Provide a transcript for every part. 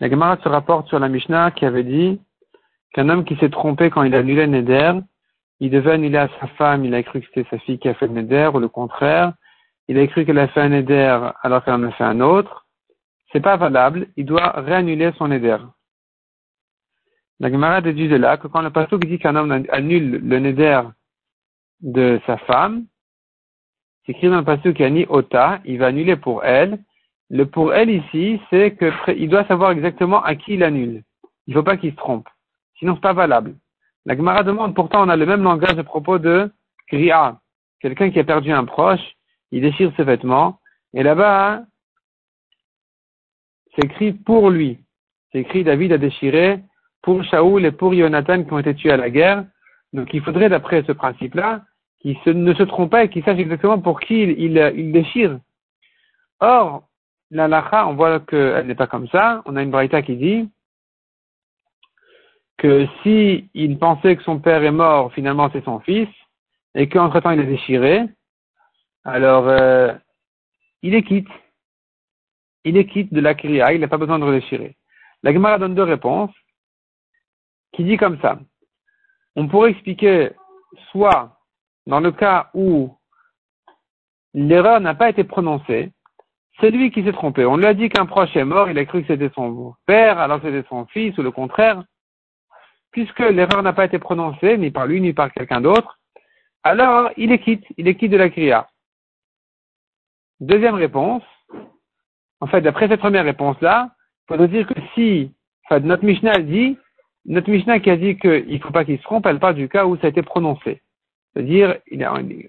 La Gemara se rapporte sur la Mishnah qui avait dit qu'un homme qui s'est trompé quand il a annulé Neder, il devait annuler à sa femme, il a cru que c'était sa fille qui a fait le Neder, ou le contraire. Il a cru qu'elle a fait un Neder alors qu'elle en a fait un autre. C'est pas valable, il doit réannuler son Neder. La Gemara déduit de là que quand le pasteur dit qu'un homme annule le Neder de sa femme, c'est écrit dans le passage qui a ni ota, il va annuler pour elle. Le pour elle ici, c'est que il doit savoir exactement à qui il annule. Il ne faut pas qu'il se trompe. Sinon, c'est pas valable. La Gemara demande, pourtant, on a le même langage à propos de Kriya. Quelqu'un qui a perdu un proche, il déchire ses vêtements, et là-bas, c'est écrit pour lui. C'est écrit David a déchiré pour Shaoul et pour Jonathan qui ont été tués à la guerre. Donc il faudrait, d'après ce principe-là, qu'il ne se trompe pas et qu'il sache exactement pour qui il, déchire. Or, la lacha, on voit qu'elle n'est pas comme ça. On a une braïta qui dit que si il pensait que son père est mort, finalement c'est son fils, et qu'entre-temps il est déchiré, alors euh, il est quitte. Il est quitte de la kriya, il n'a pas besoin de redéchirer. La Gemara donne deux réponses, qui dit comme ça. On pourrait expliquer soit dans le cas où l'erreur n'a pas été prononcée, c'est lui qui s'est trompé. On lui a dit qu'un proche est mort, il a cru que c'était son père, alors c'était son fils, ou le contraire. Puisque l'erreur n'a pas été prononcée, ni par lui, ni par quelqu'un d'autre, alors il est quitte, il est quitte de la kriya. Deuxième réponse, en fait, d'après cette première réponse-là, il faudrait dire que si, enfin, notre Mishnah dit, notre Mishnah qui a dit qu'il ne faut pas qu'il se trompe, elle parle du cas où ça a été prononcé. C'est-à-dire,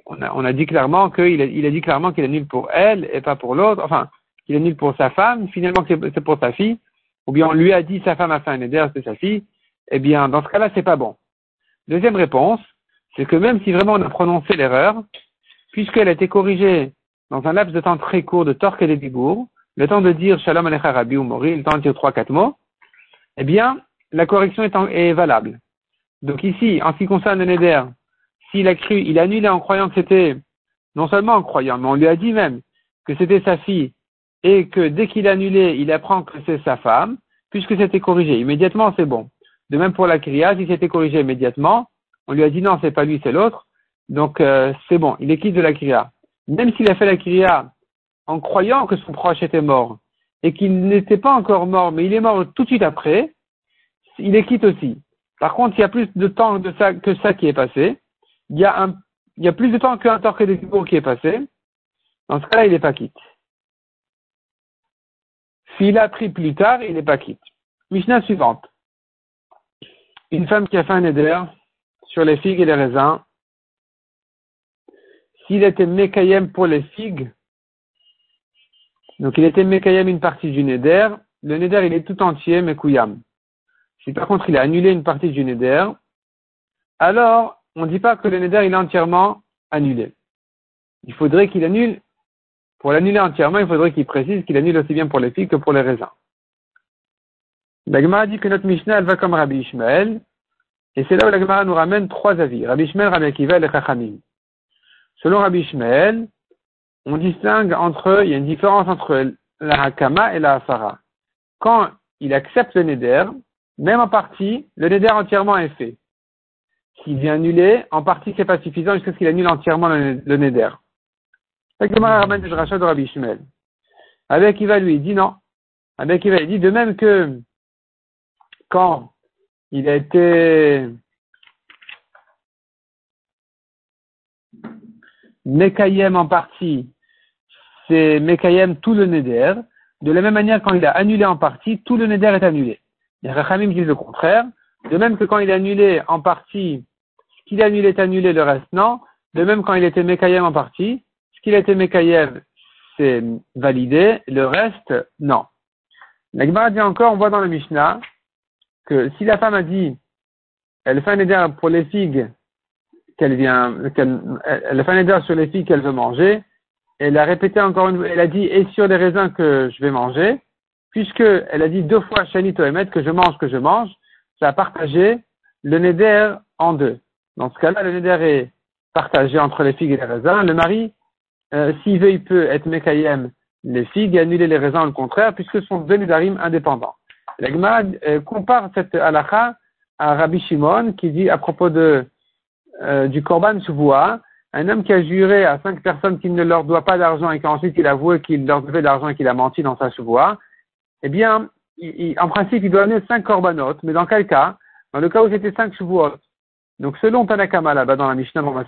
on, a, dit clairement qu'il a, il pour elle et pas pour l'autre. Enfin, qu'il annule pour sa femme, finalement c'est pour sa fille. Ou bien on lui a dit sa femme a fait un éder, c'est sa fille. Eh bien, dans ce cas-là, c'est pas bon. Deuxième réponse, c'est que même si vraiment on a prononcé l'erreur, puisqu'elle a été corrigée dans un laps de temps très court de torque et de dibour, le temps de dire Shalom Alecha ou Mori, le temps de dire trois, quatre mots, eh bien, la correction est, est valable. Donc ici, en ce qui concerne le Neder, s'il a cru, il a annulé en croyant que c'était, non seulement en croyant, mais on lui a dit même que c'était sa fille, et que dès qu'il a annulé, il apprend que c'est sa femme, puisque c'était corrigé. Immédiatement, c'est bon. De même pour la kriya, si c'était corrigé immédiatement, on lui a dit non, c'est pas lui, c'est l'autre. Donc, euh, c'est bon, il est quitte de la kriya. Même s'il a fait la kriya en croyant que son proche était mort, et qu'il n'était pas encore mort, mais il est mort tout de suite après, il est quitte aussi. Par contre, il y a plus de temps que ça qui est passé, il y a, un, il y a plus de temps qu'un torque de Kippour qui est passé, dans ce cas-là, il n'est pas quitte. S'il a pris plus tard, il n'est pas quitte. Mishnah suivante. Une femme qui a fait un éder sur les figues et les raisins, s'il était mékayem pour les figues, donc il était mékayem une partie du neder, le neder il est tout entier mekouyam. Si par contre il a annulé une partie du neder, alors on ne dit pas que le neder est entièrement annulé. Il faudrait qu'il annule, pour l'annuler entièrement, il faudrait qu'il précise qu'il annule aussi bien pour les filles que pour les raisins. La dit que notre Mishnah, elle va comme Rabbi Ishmael, et c'est là où la Gemara nous ramène trois avis. Rabbi Ishmael, Rabbi Akiva et Chachamim. Selon Rabbi Ishmael, on distingue entre, il y a une différence entre la Hakama et la Asara. Quand il accepte le Neder, même en partie, le Neder entièrement est fait s'il vient annuler, en partie c'est pas suffisant jusqu'à ce qu'il annule entièrement le, le neder. Que ramène Rabbi Shmuel. Avec Iva lui, dit non. Avec Iva, il dit de même que quand il a été Mekayem en partie, c'est Mekayem tout le Neder. De la même manière, quand il a annulé en partie, tout le Neder est annulé. Les Rachamim disent le contraire. De même que quand il a annulé en partie, ce qu'il annulé est annulé, le reste non. De même quand il était Mekayem en partie, ce qu'il été Mekayem, c'est validé, le reste, non. La dit encore, on voit dans le Mishnah, que si la femme a dit, elle fait un éder pour les figues qu'elle vient, qu'elle, elle fait un éder sur les figues qu'elle veut manger, elle a répété encore une fois, elle a dit, et sur les raisins que je vais manger, puisque elle a dit deux fois Shani Toemet que je mange, que je mange, ça a partagé le neder en deux. Dans ce cas-là, le neder est partagé entre les figues et les raisins. Le mari, euh, s'il veut, il peut être mekayem les figues et annuler les raisins, au contraire, puisque ce sont deux Nedarim indépendants. La Gemara euh, compare cette halakha à Rabbi Shimon qui dit à propos de, euh, du Korban Shuvoa, un homme qui a juré à cinq personnes qu'il ne leur doit pas d'argent et qu'ensuite il avoué qu'il leur devait de l'argent et qu'il a menti dans sa Shuvoa, eh bien, en principe, il doit amener cinq Korbanot, mais dans quel cas? Dans le cas où c'était cinq Shuvuot. Donc, selon Tanakama, là-bas dans la Mishnah, dans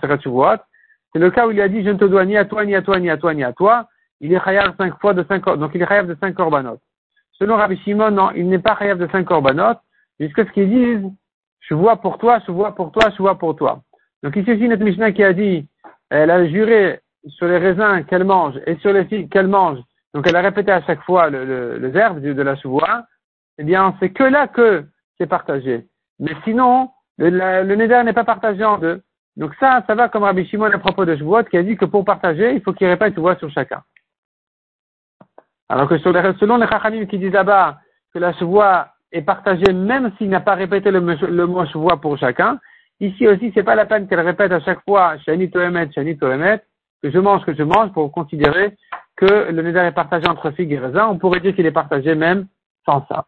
c'est le cas où il a dit, je ne te dois ni à toi, ni à toi, ni à toi, ni à toi. Il est chayav cinq fois de cinq, donc il est chayav de cinq korbanot. Selon Rabbi Shimon, non, il n'est pas chayav de cinq korbanot, jusqu'à ce qu'ils disent, je vois pour toi, je vois pour toi, je vois pour toi. Donc ici aussi, notre Mishnah qui a dit, elle a juré sur les raisins qu'elle mange et sur les figues qu'elle mange, donc elle a répété à chaque fois le, le, le verbe de la chevoie, eh bien, c'est que là que c'est partagé. Mais sinon, le, le neder n'est pas partagé en deux. Donc ça, ça va comme Rabbi Shimon à propos de Shavuot qui a dit que pour partager, il faut qu'il répète voix sur chacun. Alors que sur les, selon les Chachamim qui disent là-bas que la Shavuot est partagée même s'il n'a pas répété le, le mot Shavuot pour chacun, ici aussi, c'est pas la peine qu'elle répète à chaque fois Shani Toemet, Shani que je mange, que je mange, pour considérer que le neder est partagé entre figues et raisins. On pourrait dire qu'il est partagé même sans ça.